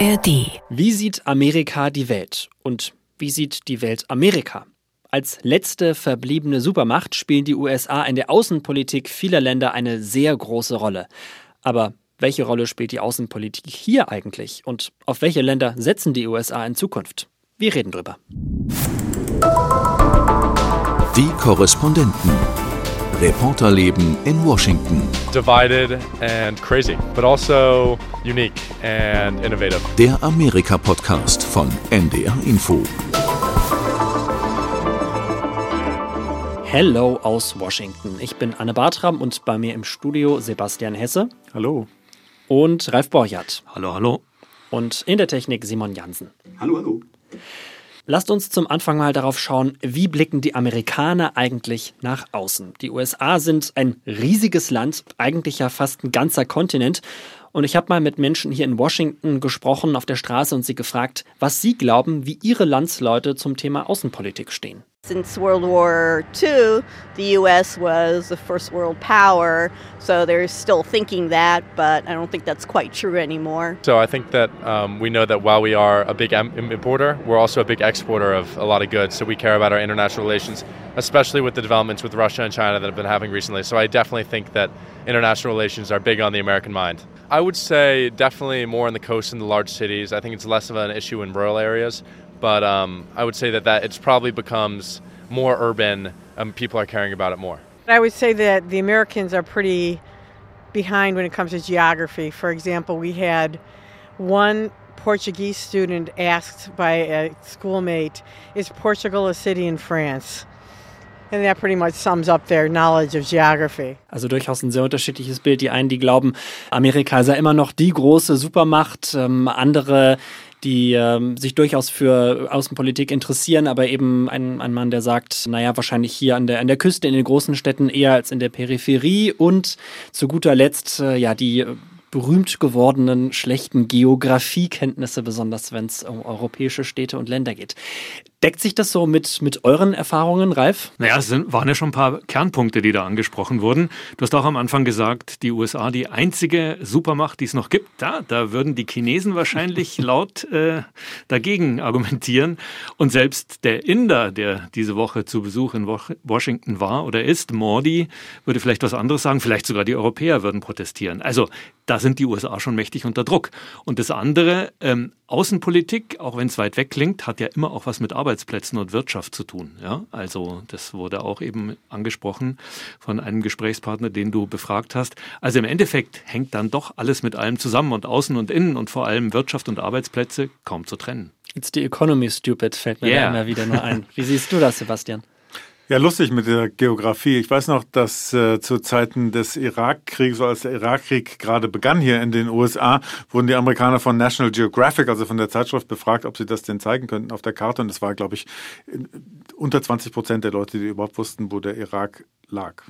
ARD. Wie sieht Amerika die Welt? Und wie sieht die Welt Amerika? Als letzte verbliebene Supermacht spielen die USA in der Außenpolitik vieler Länder eine sehr große Rolle. Aber welche Rolle spielt die Außenpolitik hier eigentlich? Und auf welche Länder setzen die USA in Zukunft? Wir reden drüber. Die Korrespondenten. Reporterleben in Washington. Divided and crazy, but also unique and innovative. Der Amerika-Podcast von NDR Info. Hello aus Washington. Ich bin Anne Bartram und bei mir im Studio Sebastian Hesse. Hallo. Und Ralf Borchardt. Hallo, hallo. Und in der Technik Simon Jansen. Hallo, hallo. Lasst uns zum Anfang mal darauf schauen, wie blicken die Amerikaner eigentlich nach außen. Die USA sind ein riesiges Land, eigentlich ja fast ein ganzer Kontinent. Und ich habe mal mit Menschen hier in Washington gesprochen auf der Straße und sie gefragt, was sie glauben, wie ihre Landsleute zum Thema Außenpolitik stehen. Since World War II, the U.S. was the first world power, so they're still thinking that, but I don't think that's quite true anymore. So I think that um, we know that while we are a big importer, we're also a big exporter of a lot of goods. So we care about our international relations, especially with the developments with Russia and China that have been happening recently. So I definitely think that international relations are big on the American mind. I would say definitely more on the coast and the large cities. I think it's less of an issue in rural areas. But um, I would say that, that it's probably becomes more urban and people are caring about it more. I would say that the Americans are pretty behind when it comes to geography. For example, we had one Portuguese student asked by a schoolmate, Is Portugal a city in France? And that pretty much sums up their knowledge of geography. Also durchaus ein sehr unterschiedliches Bild. Die einen, die glauben, Amerika sei immer noch die große Supermacht. Ähm, andere, die ähm, sich durchaus für Außenpolitik interessieren, aber eben ein, ein Mann, der sagt, naja, wahrscheinlich hier an der, an der Küste, in den großen Städten eher als in der Peripherie und zu guter Letzt, äh, ja, die berühmt gewordenen schlechten Geografiekenntnisse, besonders wenn es um europäische Städte und Länder geht. Deckt sich das so mit, mit euren Erfahrungen, Ralf? Naja, es sind, waren ja schon ein paar Kernpunkte, die da angesprochen wurden. Du hast auch am Anfang gesagt, die USA die einzige Supermacht, die es noch gibt. Da, da würden die Chinesen wahrscheinlich laut äh, dagegen argumentieren. Und selbst der Inder, der diese Woche zu Besuch in Washington war oder ist, Mordi, würde vielleicht was anderes sagen. Vielleicht sogar die Europäer würden protestieren. Also da sind die USA schon mächtig unter Druck. Und das andere, ähm, Außenpolitik, auch wenn es weit weg klingt, hat ja immer auch was mit Arbeitsplätzen und Wirtschaft zu tun. Ja? Also das wurde auch eben angesprochen von einem Gesprächspartner, den du befragt hast. Also im Endeffekt hängt dann doch alles mit allem zusammen und Außen und Innen und vor allem Wirtschaft und Arbeitsplätze kaum zu trennen. It's the economy stupid, fällt mir yeah. immer wieder nur ein. Wie siehst du das, Sebastian? Ja, lustig mit der Geografie. Ich weiß noch, dass äh, zu Zeiten des Irakkriegs, so als der Irakkrieg gerade begann hier in den USA, wurden die Amerikaner von National Geographic, also von der Zeitschrift, befragt, ob sie das denn zeigen könnten auf der Karte. Und es war, glaube ich, unter 20 Prozent der Leute, die überhaupt wussten, wo der Irak lag.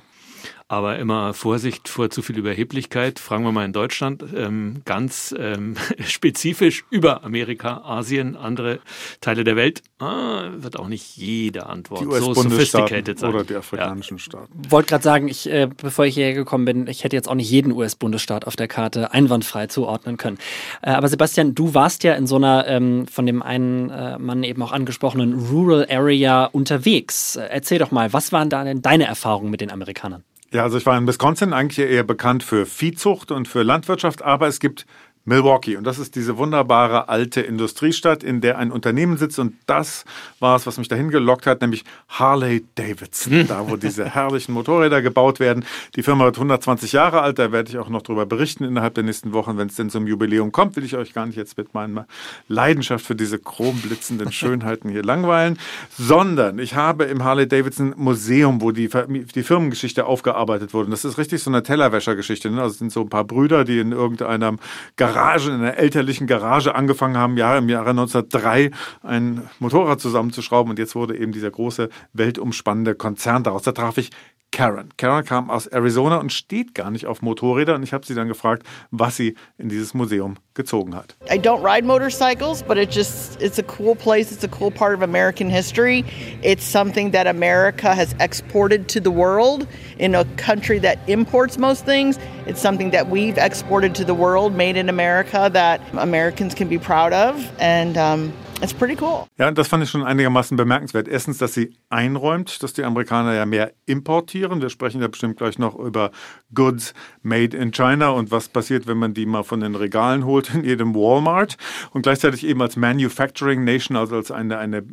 Aber immer Vorsicht vor zu viel Überheblichkeit. Fragen wir mal in Deutschland ähm, ganz ähm, spezifisch über Amerika, Asien, andere Teile der Welt. Ah, wird auch nicht jede Antwort die so sophisticated sein. Oder die afrikanischen ja. Staaten. Wollte gerade sagen, ich, äh, bevor ich hierher gekommen bin, ich hätte jetzt auch nicht jeden US-Bundesstaat auf der Karte einwandfrei zuordnen können. Äh, aber Sebastian, du warst ja in so einer ähm, von dem einen äh, Mann eben auch angesprochenen Rural Area unterwegs. Äh, erzähl doch mal, was waren da denn deine Erfahrungen mit den Amerikanern? Ja, also ich war in Wisconsin eigentlich eher bekannt für Viehzucht und für Landwirtschaft, aber es gibt Milwaukee. Und das ist diese wunderbare alte Industriestadt, in der ein Unternehmen sitzt. Und das war es, was mich dahin gelockt hat, nämlich Harley Davidson. Da, wo diese herrlichen Motorräder gebaut werden. Die Firma wird 120 Jahre alt. Da werde ich auch noch drüber berichten innerhalb der nächsten Wochen. Wenn es denn zum Jubiläum kommt, will ich euch gar nicht jetzt mit meiner Leidenschaft für diese chromblitzenden Schönheiten hier langweilen. Sondern ich habe im Harley Davidson Museum, wo die, die Firmengeschichte aufgearbeitet wurde. Und das ist richtig so eine Tellerwäschergeschichte. Ne? Also sind so ein paar Brüder, die in irgendeinem Garage Garage, in einer elterlichen Garage angefangen haben, ja, im Jahre 1903 ein Motorrad zusammenzuschrauben und jetzt wurde eben dieser große weltumspannende Konzern daraus. Da traf ich Karen. Karen kam aus Arizona und steht gar nicht auf Motorräder und ich habe sie dann gefragt, was sie in dieses Museum gezogen hat. I don't ride motorcycles, but it just it's a cool place. It's a cool part of American history. It's something that America has exported to the world in a country that imports most things. It's something that we've exported to the world, made in America, that Americans can be proud of, and um, It's pretty cool. Ja, das fand ich schon einigermaßen bemerkenswert. Erstens, dass sie einräumt, dass die Amerikaner ja mehr importieren. Wir sprechen ja bestimmt gleich noch über Goods made in China und was passiert, wenn man die mal von den Regalen holt in jedem Walmart. Und gleichzeitig eben als Manufacturing Nation, also als eine, eine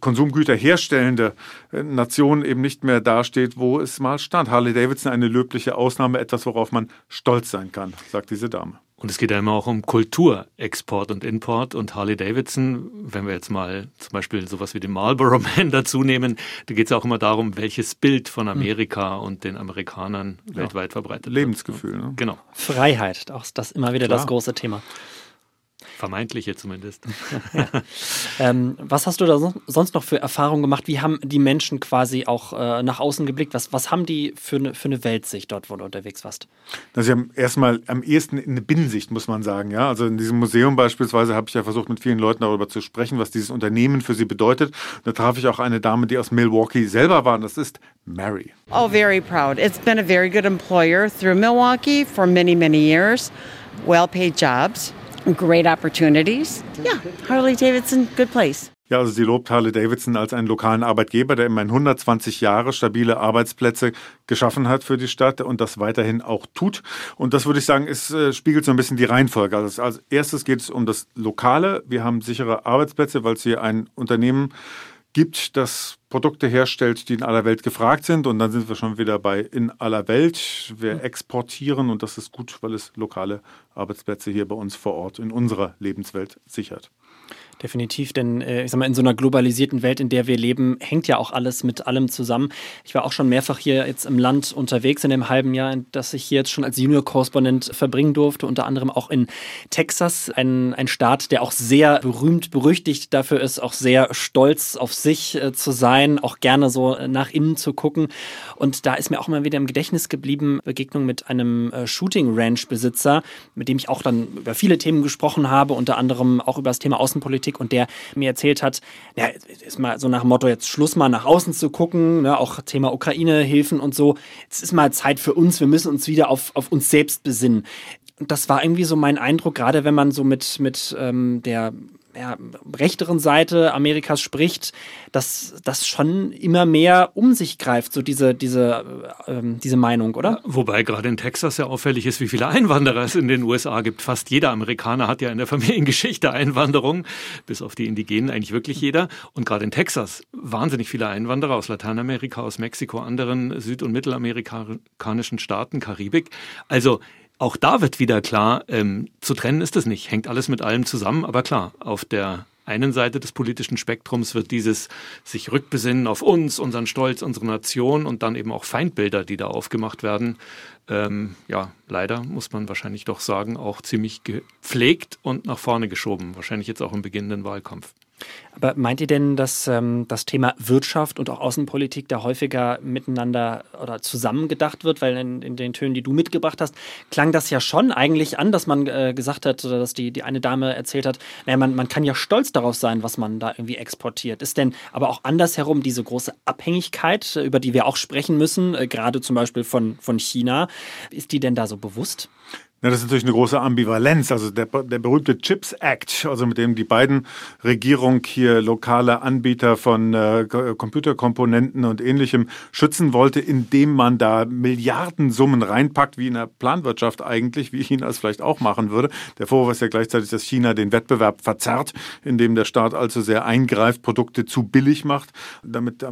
Konsumgüter herstellende Nation eben nicht mehr dasteht, wo es mal stand. Harley Davidson eine löbliche Ausnahme, etwas, worauf man stolz sein kann, sagt diese Dame. Und es geht ja immer auch um Kultur, Export und Import. Und Harley Davidson, wenn wir jetzt mal zum Beispiel sowas wie den Marlboro Man dazu nehmen, da geht es auch immer darum, welches Bild von Amerika mhm. und den Amerikanern ja. weltweit verbreitet Lebensgefühl, wird. Lebensgefühl, ne? Genau. Freiheit, auch das immer wieder Klar. das große Thema. Vermeintliche zumindest. ja. ähm, was hast du da sonst noch für Erfahrungen gemacht? Wie haben die Menschen quasi auch äh, nach außen geblickt? Was, was haben die für eine, für eine Weltsicht dort, wo du unterwegs warst? Also sie haben erstmal am ehesten eine Binnensicht, muss man sagen. Ja? Also in diesem Museum beispielsweise habe ich ja versucht, mit vielen Leuten darüber zu sprechen, was dieses Unternehmen für sie bedeutet. Da traf ich auch eine Dame, die aus Milwaukee selber war. Und das ist Mary. Oh, very proud. It's been a very good employer through Milwaukee for many, many years. Well-paid jobs. Great opportunities. Yeah, Harley Davidson, good place. Ja, also sie lobt Harley Davidson als einen lokalen Arbeitgeber, der immerhin 120 Jahre stabile Arbeitsplätze geschaffen hat für die Stadt und das weiterhin auch tut. Und das würde ich sagen, ist, äh, spiegelt so ein bisschen die Reihenfolge. Also als erstes geht es um das Lokale. Wir haben sichere Arbeitsplätze, weil es hier ein Unternehmen gibt, das Produkte herstellt, die in aller Welt gefragt sind. Und dann sind wir schon wieder bei in aller Welt. Wir exportieren und das ist gut, weil es lokale Arbeitsplätze hier bei uns vor Ort in unserer Lebenswelt sichert. Definitiv, denn äh, ich sag mal, in so einer globalisierten Welt, in der wir leben, hängt ja auch alles mit allem zusammen. Ich war auch schon mehrfach hier jetzt im Land unterwegs in dem halben Jahr, das ich hier jetzt schon als Junior-Korrespondent verbringen durfte, unter anderem auch in Texas, ein, ein Staat, der auch sehr berühmt, berüchtigt dafür ist, auch sehr stolz auf sich äh, zu sein, auch gerne so nach innen zu gucken. Und da ist mir auch mal wieder im Gedächtnis geblieben, Begegnung mit einem äh, Shooting-Ranch-Besitzer, mit dem ich auch dann über viele Themen gesprochen habe, unter anderem auch über das Thema Außenpolitik Politik und der mir erzählt hat, ja, ist mal so nach dem Motto, jetzt Schluss mal nach außen zu gucken, ne, auch Thema Ukraine-Hilfen und so. Jetzt ist mal Zeit für uns, wir müssen uns wieder auf, auf uns selbst besinnen. Und das war irgendwie so mein Eindruck, gerade wenn man so mit, mit ähm, der ja, rechteren Seite Amerikas spricht, dass das schon immer mehr um sich greift, so diese, diese, ähm, diese Meinung, oder? Wobei gerade in Texas ja auffällig ist, wie viele Einwanderer es in den USA gibt. Fast jeder Amerikaner hat ja in der Familiengeschichte Einwanderung, bis auf die Indigenen eigentlich wirklich jeder. Und gerade in Texas wahnsinnig viele Einwanderer aus Lateinamerika, aus Mexiko, anderen süd- und mittelamerikanischen Staaten, Karibik. Also auch da wird wieder klar, ähm, zu trennen ist es nicht, hängt alles mit allem zusammen, aber klar, auf der einen Seite des politischen Spektrums wird dieses sich rückbesinnen auf uns, unseren Stolz, unsere Nation und dann eben auch Feindbilder, die da aufgemacht werden, ähm, ja, leider muss man wahrscheinlich doch sagen, auch ziemlich gepflegt und nach vorne geschoben, wahrscheinlich jetzt auch im beginnenden Wahlkampf. Aber meint ihr denn, dass ähm, das Thema Wirtschaft und auch Außenpolitik da häufiger miteinander oder zusammengedacht wird? Weil in, in, den Tönen, die du mitgebracht hast, klang das ja schon eigentlich an, dass man äh, gesagt hat, oder dass die, die eine Dame erzählt hat, naja, man, man kann ja stolz darauf sein, was man da irgendwie exportiert. Ist denn aber auch andersherum diese große Abhängigkeit, über die wir auch sprechen müssen, äh, gerade zum Beispiel von, von China, ist die denn da so bewusst? Ja, das ist natürlich eine große Ambivalenz. Also der, der berühmte Chips Act, also mit dem die beiden Regierung hier lokale Anbieter von äh, Computerkomponenten und ähnlichem schützen wollte, indem man da Milliardensummen reinpackt, wie in der Planwirtschaft eigentlich, wie China es vielleicht auch machen würde. Der Vorwurf ist ja gleichzeitig, dass China den Wettbewerb verzerrt, indem der Staat allzu sehr eingreift, Produkte zu billig macht, damit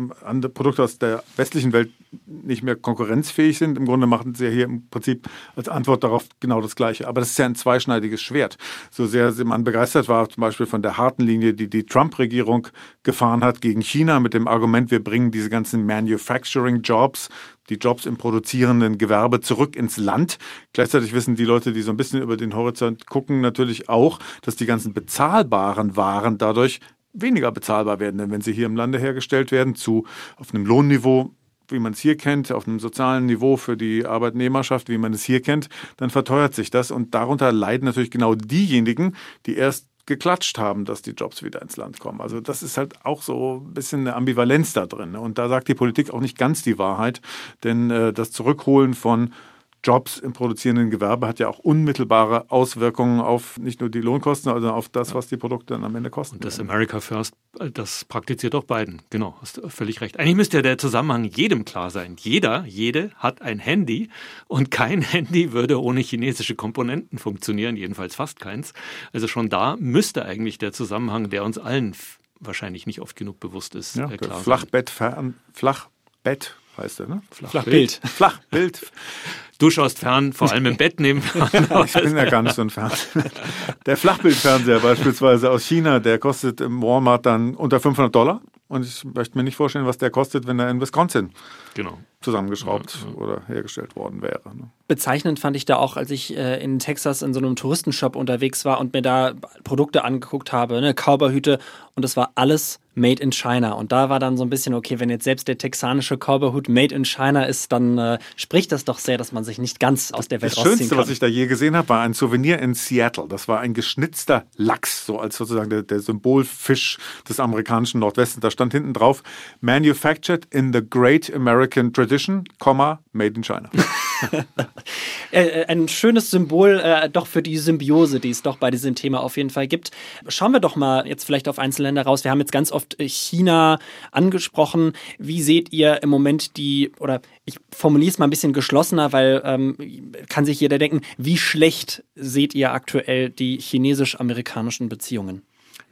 Produkte aus der westlichen Welt nicht mehr konkurrenzfähig sind. Im Grunde machen sie ja hier im Prinzip als Antwort darauf genau das Gleiche. Aber das ist ja ein zweischneidiges Schwert. So sehr man begeistert war, zum Beispiel von der harten Linie, die die Trump-Regierung gefahren hat gegen China mit dem Argument, wir bringen diese ganzen Manufacturing-Jobs, die Jobs im produzierenden Gewerbe zurück ins Land. Gleichzeitig wissen die Leute, die so ein bisschen über den Horizont gucken, natürlich auch, dass die ganzen bezahlbaren Waren dadurch weniger bezahlbar werden. Denn wenn sie hier im Lande hergestellt werden, zu auf einem Lohnniveau, wie man es hier kennt, auf einem sozialen Niveau für die Arbeitnehmerschaft, wie man es hier kennt, dann verteuert sich das. Und darunter leiden natürlich genau diejenigen, die erst geklatscht haben, dass die Jobs wieder ins Land kommen. Also das ist halt auch so ein bisschen eine Ambivalenz da drin. Ne? Und da sagt die Politik auch nicht ganz die Wahrheit, denn äh, das Zurückholen von Jobs im produzierenden Gewerbe hat ja auch unmittelbare Auswirkungen auf nicht nur die Lohnkosten, sondern auf das, was die Produkte dann am Ende kosten. Und das America First, das praktiziert auch Biden. Genau, hast völlig recht. Eigentlich müsste ja der Zusammenhang jedem klar sein. Jeder, jede hat ein Handy und kein Handy würde ohne chinesische Komponenten funktionieren, jedenfalls fast keins. Also schon da müsste eigentlich der Zusammenhang, der uns allen wahrscheinlich nicht oft genug bewusst ist, ja, äh, klar Flachbett, Flachbett heißt er, ne? Flachbild. Flachbild. Du schaust fern, vor allem im Bett nebenan. ich bin ja gar nicht so ein Fan. Der Flachbildfernseher beispielsweise aus China, der kostet im Walmart dann unter 500 Dollar. Und ich möchte mir nicht vorstellen, was der kostet, wenn er in Wisconsin genau. zusammengeschraubt ja, ja. oder hergestellt worden wäre. Ne? Bezeichnend fand ich da auch, als ich äh, in Texas in so einem Touristenshop unterwegs war und mir da Produkte angeguckt habe, ne, Cowboyhüte und das war alles made in China. Und da war dann so ein bisschen, okay, wenn jetzt selbst der texanische Cowboyhut made in China ist, dann äh, spricht das doch sehr, dass man sich nicht ganz aus der Welt das rausziehen Schönste, kann. was ich da je gesehen habe, war ein Souvenir in Seattle. Das war ein geschnitzter Lachs, so als sozusagen der, der Symbolfisch des amerikanischen Nordwestens. Da stand hinten drauf, manufactured in the great American tradition, made in China. Äh, äh, ein schönes Symbol äh, doch für die Symbiose, die es doch bei diesem Thema auf jeden Fall gibt. Schauen wir doch mal jetzt vielleicht auf Einzelländer raus. Wir haben jetzt ganz oft China angesprochen. Wie seht ihr im Moment die, oder ich formuliere es mal ein bisschen geschlossener, weil ähm, kann sich jeder denken, wie schlecht seht ihr aktuell die chinesisch-amerikanischen Beziehungen?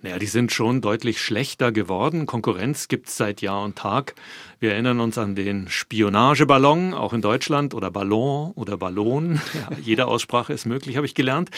Naja, die sind schon deutlich schlechter geworden. Konkurrenz gibt es seit Jahr und Tag. Wir erinnern uns an den Spionageballon, auch in Deutschland, oder Ballon oder Ballon. Ja, jede Aussprache ist möglich, habe ich gelernt,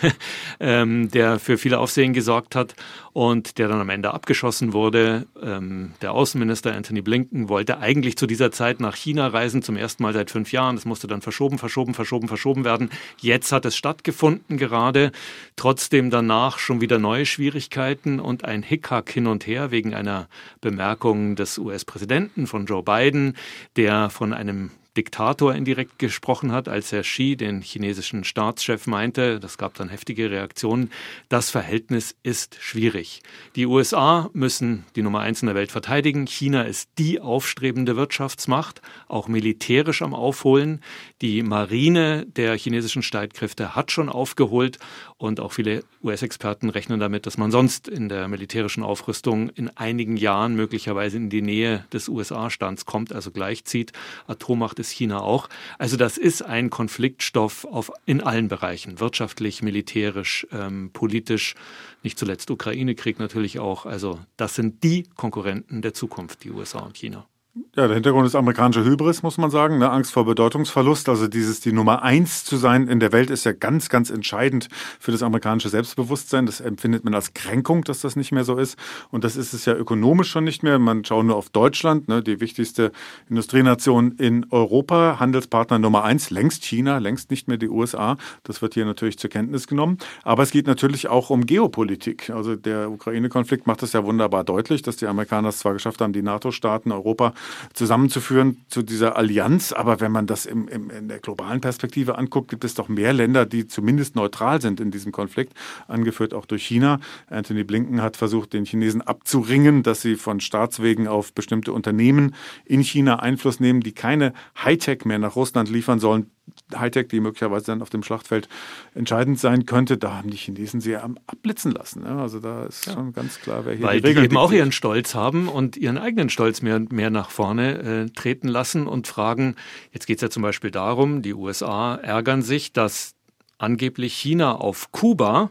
ähm, der für viele Aufsehen gesorgt hat und der dann am Ende abgeschossen wurde. Ähm, der Außenminister Anthony Blinken wollte eigentlich zu dieser Zeit nach China reisen, zum ersten Mal seit fünf Jahren. Das musste dann verschoben, verschoben, verschoben, verschoben werden. Jetzt hat es stattgefunden gerade. Trotzdem danach schon wieder neue Schwierigkeiten und ein Hickhack hin und her wegen einer Bemerkung des US-Präsidenten Präsidenten, von Joe Biden, der von einem Diktator indirekt gesprochen hat, als Herr Xi den chinesischen Staatschef meinte, das gab dann heftige Reaktionen, das Verhältnis ist schwierig. Die USA müssen die Nummer eins in der Welt verteidigen. China ist die aufstrebende Wirtschaftsmacht, auch militärisch am Aufholen. Die Marine der chinesischen Streitkräfte hat schon aufgeholt und auch viele US-Experten rechnen damit, dass man sonst in der militärischen Aufrüstung in einigen Jahren möglicherweise in die Nähe des USA-Stands kommt, also gleichzieht. Atommacht ist China auch. Also das ist ein Konfliktstoff auf, in allen Bereichen, wirtschaftlich, militärisch, ähm, politisch, nicht zuletzt Ukraine-Krieg natürlich auch. Also das sind die Konkurrenten der Zukunft, die USA und China. Ja, der Hintergrund ist amerikanische Hybris, muss man sagen. Ne? Angst vor Bedeutungsverlust. Also dieses, die Nummer eins zu sein in der Welt ist ja ganz, ganz entscheidend für das amerikanische Selbstbewusstsein. Das empfindet man als Kränkung, dass das nicht mehr so ist. Und das ist es ja ökonomisch schon nicht mehr. Man schaut nur auf Deutschland, ne? die wichtigste Industrienation in Europa. Handelspartner Nummer eins, längst China, längst nicht mehr die USA. Das wird hier natürlich zur Kenntnis genommen. Aber es geht natürlich auch um Geopolitik. Also der Ukraine-Konflikt macht das ja wunderbar deutlich, dass die Amerikaner es zwar geschafft haben, die NATO-Staaten Europa zusammenzuführen zu dieser Allianz. Aber wenn man das im, im, in der globalen Perspektive anguckt, gibt es doch mehr Länder, die zumindest neutral sind in diesem Konflikt, angeführt auch durch China. Anthony Blinken hat versucht, den Chinesen abzuringen, dass sie von Staatswegen auf bestimmte Unternehmen in China Einfluss nehmen, die keine Hightech mehr nach Russland liefern sollen. Hightech, die möglicherweise dann auf dem Schlachtfeld entscheidend sein könnte, da haben die Chinesen sie ja abblitzen lassen. Ne? Also da ist ja. schon ganz klar, wer hier Weil die Regeln die eben auch ihren Stolz haben und ihren eigenen Stolz mehr und mehr nach vorne äh, treten lassen und fragen, jetzt geht es ja zum Beispiel darum, die USA ärgern sich, dass angeblich China auf Kuba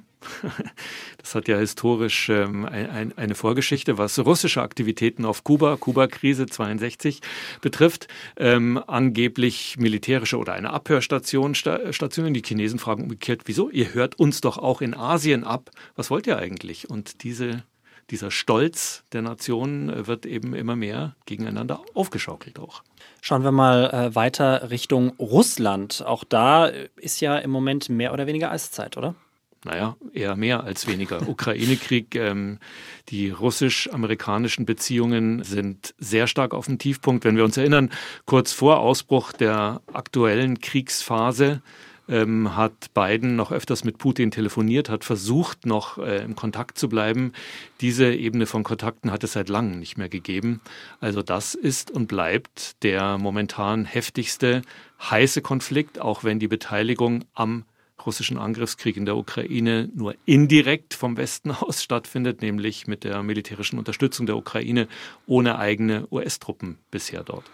Das hat ja historisch ähm, ein, eine Vorgeschichte, was russische Aktivitäten auf Kuba, Kuba-Krise 62 betrifft. Ähm, angeblich militärische oder eine Abhörstation, Stationen. Die Chinesen fragen umgekehrt, wieso? Ihr hört uns doch auch in Asien ab. Was wollt ihr eigentlich? Und diese dieser Stolz der Nationen äh, wird eben immer mehr gegeneinander aufgeschaukelt auch. Schauen wir mal äh, weiter Richtung Russland. Auch da ist ja im Moment mehr oder weniger Eiszeit, oder? Naja, eher mehr als weniger. Ukraine-Krieg, ähm, die russisch-amerikanischen Beziehungen sind sehr stark auf dem Tiefpunkt. Wenn wir uns erinnern, kurz vor Ausbruch der aktuellen Kriegsphase ähm, hat Biden noch öfters mit Putin telefoniert, hat versucht, noch äh, im Kontakt zu bleiben. Diese Ebene von Kontakten hat es seit langem nicht mehr gegeben. Also das ist und bleibt der momentan heftigste heiße Konflikt, auch wenn die Beteiligung am russischen Angriffskrieg in der Ukraine nur indirekt vom Westen aus stattfindet, nämlich mit der militärischen Unterstützung der Ukraine ohne eigene US-Truppen bisher dort.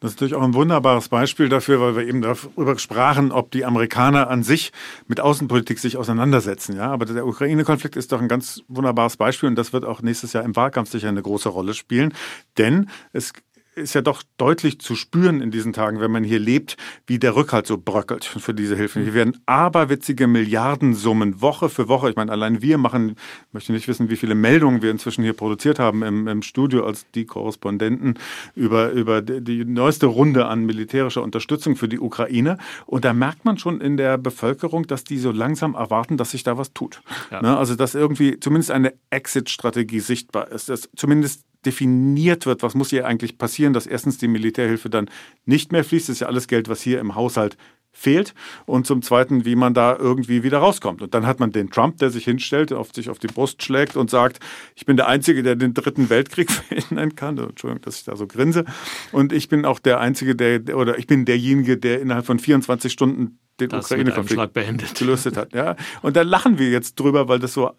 Das ist natürlich auch ein wunderbares Beispiel dafür, weil wir eben darüber sprachen, ob die Amerikaner an sich mit Außenpolitik sich auseinandersetzen. Ja, aber der Ukraine-Konflikt ist doch ein ganz wunderbares Beispiel und das wird auch nächstes Jahr im Wahlkampf sicher eine große Rolle spielen, denn es ist ja doch deutlich zu spüren in diesen Tagen, wenn man hier lebt, wie der Rückhalt so bröckelt für diese Hilfen. Hier werden aberwitzige Milliardensummen Woche für Woche. Ich meine, allein wir machen, ich möchte nicht wissen, wie viele Meldungen wir inzwischen hier produziert haben im, im Studio als die Korrespondenten über, über die neueste Runde an militärischer Unterstützung für die Ukraine. Und da merkt man schon in der Bevölkerung, dass die so langsam erwarten, dass sich da was tut. Ja. Ne? Also, dass irgendwie zumindest eine Exit-Strategie sichtbar ist, dass zumindest definiert wird, was muss hier eigentlich passieren, dass erstens die Militärhilfe dann nicht mehr fließt. Das ist ja alles Geld, was hier im Haushalt fehlt und zum Zweiten, wie man da irgendwie wieder rauskommt. Und dann hat man den Trump, der sich hinstellt, auf sich auf die Brust schlägt und sagt, ich bin der Einzige, der den dritten Weltkrieg verhindern kann. Entschuldigung, dass ich da so grinse. Und ich bin auch der Einzige, der, oder ich bin derjenige, der innerhalb von 24 Stunden den Ukraine-Konflikt gelöst hat. Ja. Und da lachen wir jetzt drüber, weil das so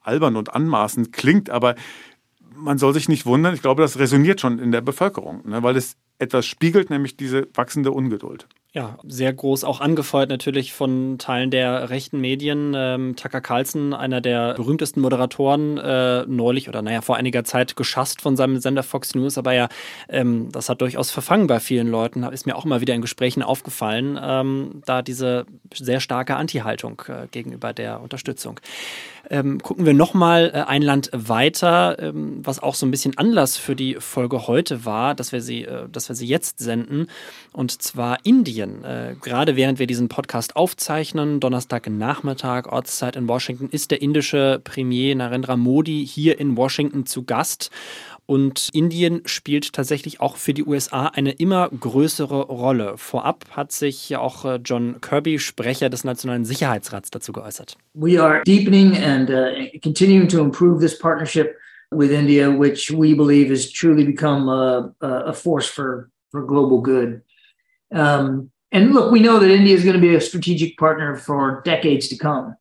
albern und anmaßend klingt, aber man soll sich nicht wundern, ich glaube, das resoniert schon in der Bevölkerung, ne, weil es etwas spiegelt, nämlich diese wachsende Ungeduld. Ja, sehr groß, auch angefeuert natürlich von Teilen der rechten Medien. Ähm, Tucker Carlson, einer der berühmtesten Moderatoren, äh, neulich oder naja, vor einiger Zeit geschasst von seinem Sender Fox News, aber ja, ähm, das hat durchaus verfangen bei vielen Leuten, ist mir auch immer wieder in Gesprächen aufgefallen, ähm, da diese sehr starke Anti-Haltung äh, gegenüber der Unterstützung. Ähm, gucken wir nochmal äh, ein Land weiter, ähm, was auch so ein bisschen Anlass für die Folge heute war, dass wir sie, äh, dass wir sie jetzt senden, und zwar Indien. Äh, gerade während wir diesen Podcast aufzeichnen, Donnerstagnachmittag, Ortszeit in Washington, ist der indische Premier Narendra Modi hier in Washington zu Gast. Und Indien spielt tatsächlich auch für die USA eine immer größere Rolle. Vorab hat sich ja auch äh, John Kirby, Sprecher des Nationalen Sicherheitsrats, dazu geäußert. We are deepening and uh, continuing to improve this partnership with India, which we believe has truly become a, a force for, for global good. Um, and look, we know that India is going to be a strategic partner for decades to come.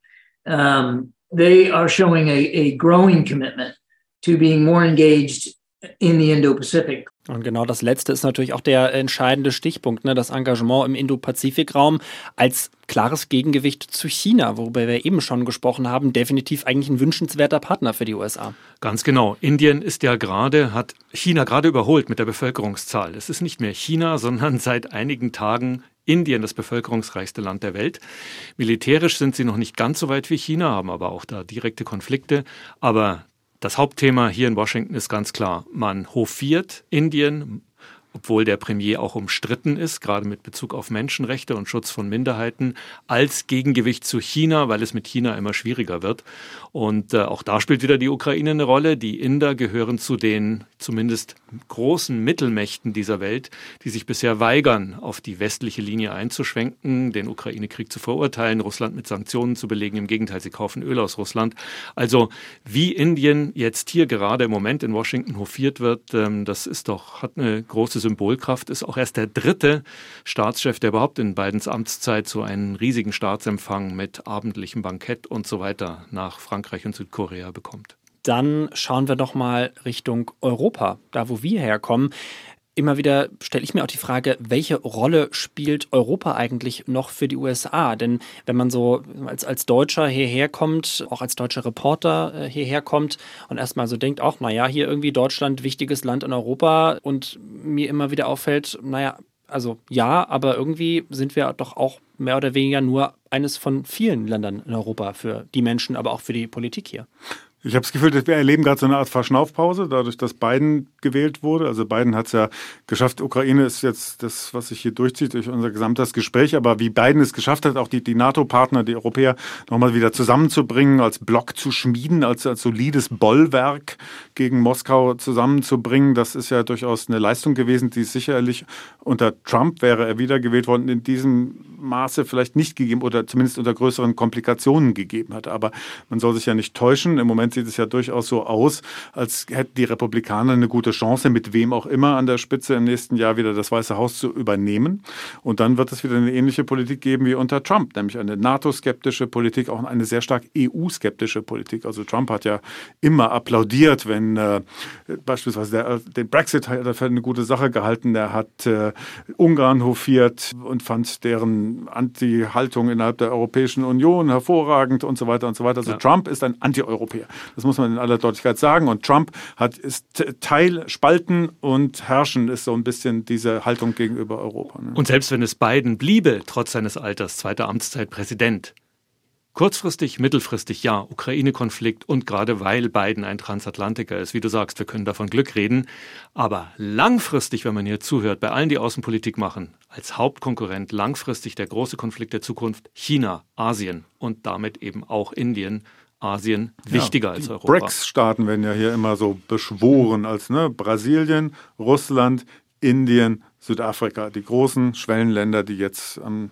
Um, they are showing a, a growing commitment to being more engaged in the Indo-Pacific. Und genau das letzte ist natürlich auch der entscheidende Stichpunkt, ne? das Engagement im Indo-Pazifik-Raum als klares Gegengewicht zu China, worüber wir eben schon gesprochen haben, definitiv eigentlich ein wünschenswerter Partner für die USA. Ganz genau. Indien ist ja gerade, hat China gerade überholt mit der Bevölkerungszahl. Es ist nicht mehr China, sondern seit einigen Tagen Indien, das bevölkerungsreichste Land der Welt. Militärisch sind sie noch nicht ganz so weit wie China, haben aber auch da direkte Konflikte. Aber das Hauptthema hier in Washington ist ganz klar. Man hofiert Indien, obwohl der Premier auch umstritten ist, gerade mit Bezug auf Menschenrechte und Schutz von Minderheiten, als Gegengewicht zu China, weil es mit China immer schwieriger wird. Und äh, auch da spielt wieder die Ukraine eine Rolle. Die Inder gehören zu den zumindest großen Mittelmächten dieser Welt, die sich bisher weigern, auf die westliche Linie einzuschwenken, den Ukraine-Krieg zu verurteilen, Russland mit Sanktionen zu belegen. Im Gegenteil, sie kaufen Öl aus Russland. Also wie Indien jetzt hier gerade im Moment in Washington hofiert wird, ähm, das ist doch, hat eine große Symbolkraft, ist auch erst der dritte Staatschef, der überhaupt in Bidens Amtszeit so einen riesigen Staatsempfang mit abendlichem Bankett und so weiter nach Frankreich und Südkorea bekommt. Dann schauen wir doch mal Richtung Europa, da wo wir herkommen immer wieder stelle ich mir auch die Frage, welche Rolle spielt Europa eigentlich noch für die USA? Denn wenn man so als, als Deutscher hierher kommt, auch als deutscher Reporter äh, hierher kommt und erstmal so denkt, auch, naja, hier irgendwie Deutschland, wichtiges Land in Europa und mir immer wieder auffällt, naja, also ja, aber irgendwie sind wir doch auch mehr oder weniger nur eines von vielen Ländern in Europa für die Menschen, aber auch für die Politik hier. Ich habe das Gefühl, wir erleben gerade so eine Art Verschnaufpause, dadurch, dass Biden gewählt wurde. Also Biden hat es ja geschafft. Ukraine ist jetzt das, was sich hier durchzieht durch unser gesamtes Gespräch. Aber wie Biden es geschafft hat, auch die, die NATO-Partner, die Europäer nochmal wieder zusammenzubringen, als Block zu schmieden, als, als solides Bollwerk gegen Moskau zusammenzubringen, das ist ja durchaus eine Leistung gewesen, die sicherlich unter Trump wäre er wiedergewählt worden, in diesem Maße vielleicht nicht gegeben oder zumindest unter größeren Komplikationen gegeben hat. Aber man soll sich ja nicht täuschen. Im Moment sieht es ja durchaus so aus, als hätten die Republikaner eine gute Chance, mit wem auch immer an der Spitze im nächsten Jahr wieder das Weiße Haus zu übernehmen. Und dann wird es wieder eine ähnliche Politik geben wie unter Trump, nämlich eine NATO-skeptische Politik, auch eine sehr stark EU-skeptische Politik. Also Trump hat ja immer applaudiert, wenn äh, beispielsweise der, den Brexit hat er für eine gute Sache gehalten. Er hat äh, Ungarn hofiert und fand deren Anti-Haltung innerhalb der Europäischen Union hervorragend und so weiter und so weiter. Also ja. Trump ist ein Anti-Europäer. Das muss man in aller Deutlichkeit sagen. Und Trump hat ist Teil Spalten und Herrschen ist so ein bisschen diese Haltung gegenüber Europa. Ne? Und selbst wenn es Biden bliebe, trotz seines Alters, zweite Amtszeit Präsident, Kurzfristig, mittelfristig ja, Ukraine-Konflikt und gerade weil Biden ein Transatlantiker ist, wie du sagst, wir können davon Glück reden. Aber langfristig, wenn man hier zuhört, bei allen, die Außenpolitik machen, als Hauptkonkurrent langfristig der große Konflikt der Zukunft China, Asien und damit eben auch Indien Asien wichtiger ja, als Europa. BRICS-Staaten werden ja hier immer so beschworen als ne, Brasilien, Russland, Indien, Südafrika, die großen Schwellenländer, die jetzt ähm,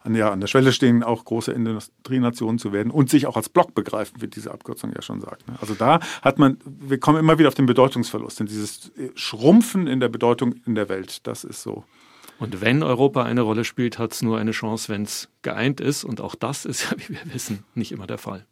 an, ja, an der Schwelle stehen, auch große Industrienationen zu werden und sich auch als Block begreifen, wie diese Abkürzung ja schon sagt. Ne. Also da hat man, wir kommen immer wieder auf den Bedeutungsverlust, denn dieses Schrumpfen in der Bedeutung in der Welt, das ist so. Und wenn Europa eine Rolle spielt, hat es nur eine Chance, wenn es geeint ist. Und auch das ist ja, wie wir wissen, nicht immer der Fall.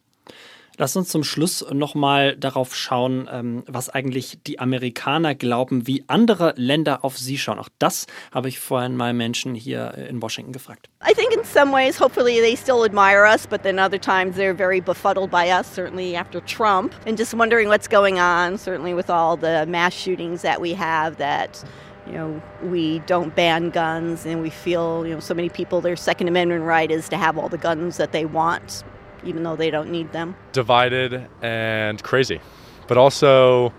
Lass uns zum Schluss nochmal darauf schauen, ähm, was eigentlich die Amerikaner glauben, wie andere Länder auf sie schauen. Auch das habe ich vorhin mal Menschen hier in Washington gefragt. I think in some ways, hopefully they still admire us, but then other times they're very befuddled by us, certainly after Trump, and just wondering what's going on, certainly with all the mass shootings that we have that you know, we don't ban guns and we feel, you know, so many people, their Second Amendment right is to have all the guns that they want even though they don't need them. Divided and crazy, but also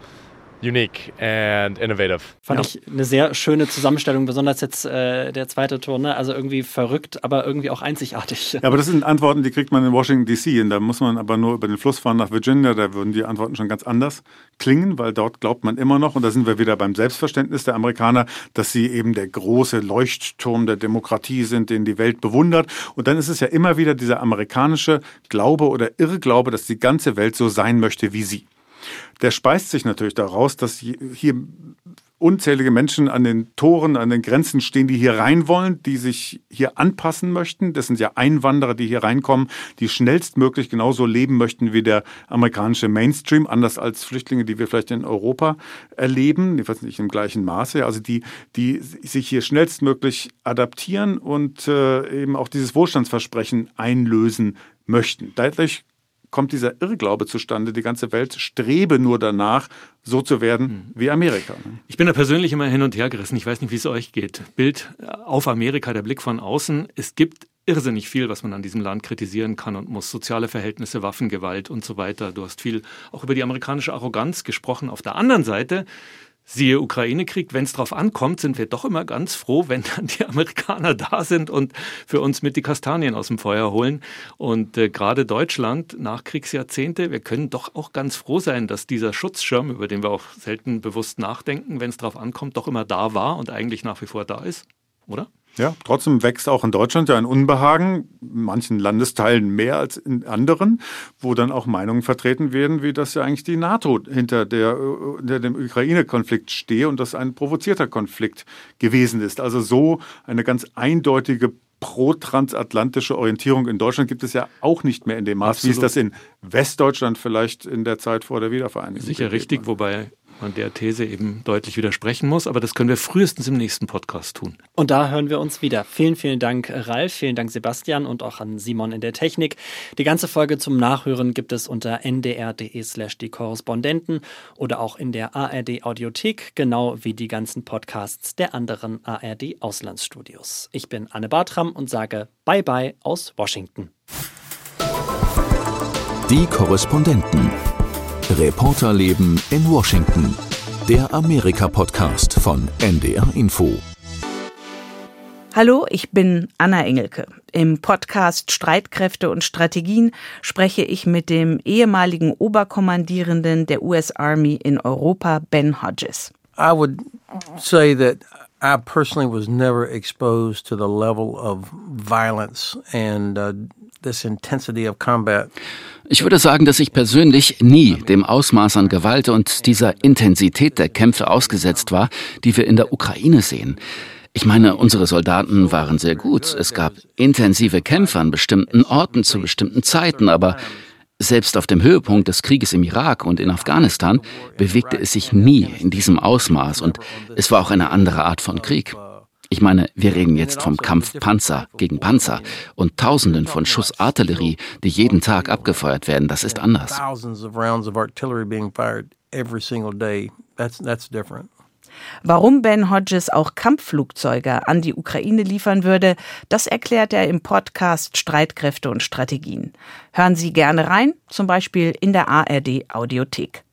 unique and innovative. Fand ja. ich eine sehr schöne Zusammenstellung, besonders jetzt äh, der zweite Ton. Ne? Also irgendwie verrückt, aber irgendwie auch einzigartig. Ja, aber das sind Antworten, die kriegt man in Washington DC. Und da muss man aber nur über den Fluss fahren nach Virginia. Da würden die Antworten schon ganz anders klingen, weil dort glaubt man immer noch, und da sind wir wieder beim Selbstverständnis der Amerikaner, dass sie eben der große Leuchtturm der Demokratie sind, den die Welt bewundert. Und dann ist es ja immer wieder dieser amerikanische Glaube oder Irrglaube, dass die ganze Welt so sein möchte wie sie der speist sich natürlich daraus, dass hier unzählige Menschen an den Toren, an den Grenzen stehen, die hier rein wollen, die sich hier anpassen möchten. Das sind ja Einwanderer, die hier reinkommen, die schnellstmöglich genauso leben möchten wie der amerikanische Mainstream, anders als Flüchtlinge, die wir vielleicht in Europa erleben, jedenfalls nicht im gleichen Maße. Also die, die sich hier schnellstmöglich adaptieren und äh, eben auch dieses Wohlstandsversprechen einlösen möchten. Dadurch kommt dieser Irrglaube zustande, die ganze Welt strebe nur danach, so zu werden hm. wie Amerika. Ne? Ich bin da persönlich immer hin und her gerissen. Ich weiß nicht, wie es euch geht. Bild auf Amerika, der Blick von außen. Es gibt irrsinnig viel, was man an diesem Land kritisieren kann und muss. Soziale Verhältnisse, Waffengewalt und so weiter. Du hast viel auch über die amerikanische Arroganz gesprochen. Auf der anderen Seite Siehe Ukraine-Krieg, wenn es drauf ankommt, sind wir doch immer ganz froh, wenn dann die Amerikaner da sind und für uns mit die Kastanien aus dem Feuer holen. Und äh, gerade Deutschland, Nachkriegsjahrzehnte, wir können doch auch ganz froh sein, dass dieser Schutzschirm, über den wir auch selten bewusst nachdenken, wenn es drauf ankommt, doch immer da war und eigentlich nach wie vor da ist, oder? Ja, trotzdem wächst auch in Deutschland ja ein Unbehagen, in manchen Landesteilen mehr als in anderen, wo dann auch Meinungen vertreten werden, wie das ja eigentlich die NATO hinter, der, hinter dem Ukraine-Konflikt stehe und das ein provozierter Konflikt gewesen ist. Also so eine ganz eindeutige pro-transatlantische Orientierung in Deutschland gibt es ja auch nicht mehr in dem Maß, Absolut. wie es das in Westdeutschland vielleicht in der Zeit vor der Wiedervereinigung Sicher richtig, wobei man der These eben deutlich widersprechen muss. Aber das können wir frühestens im nächsten Podcast tun. Und da hören wir uns wieder. Vielen, vielen Dank, Ralf. Vielen Dank, Sebastian und auch an Simon in der Technik. Die ganze Folge zum Nachhören gibt es unter ndr.de slash die Korrespondenten oder auch in der ARD Audiothek, genau wie die ganzen Podcasts der anderen ARD Auslandsstudios. Ich bin Anne Bartram und sage Bye bye aus Washington. Die Korrespondenten. Reporterleben in Washington. Der Amerika-Podcast von NDR Info. Hallo, ich bin Anna Engelke. Im Podcast Streitkräfte und Strategien spreche ich mit dem ehemaligen Oberkommandierenden der US Army in Europa, Ben Hodges. I would say that I personally was never exposed to the level of violence and uh, this intensity of combat. Ich würde sagen, dass ich persönlich nie dem Ausmaß an Gewalt und dieser Intensität der Kämpfe ausgesetzt war, die wir in der Ukraine sehen. Ich meine, unsere Soldaten waren sehr gut. Es gab intensive Kämpfe an bestimmten Orten zu bestimmten Zeiten, aber selbst auf dem Höhepunkt des Krieges im Irak und in Afghanistan bewegte es sich nie in diesem Ausmaß und es war auch eine andere Art von Krieg. Ich meine, wir reden jetzt vom Kampf Panzer gegen Panzer und Tausenden von Schuss Artillerie, die jeden Tag abgefeuert werden. Das ist anders. Warum Ben Hodges auch Kampfflugzeuge an die Ukraine liefern würde, das erklärt er im Podcast Streitkräfte und Strategien. Hören Sie gerne rein, zum Beispiel in der ARD Audiothek.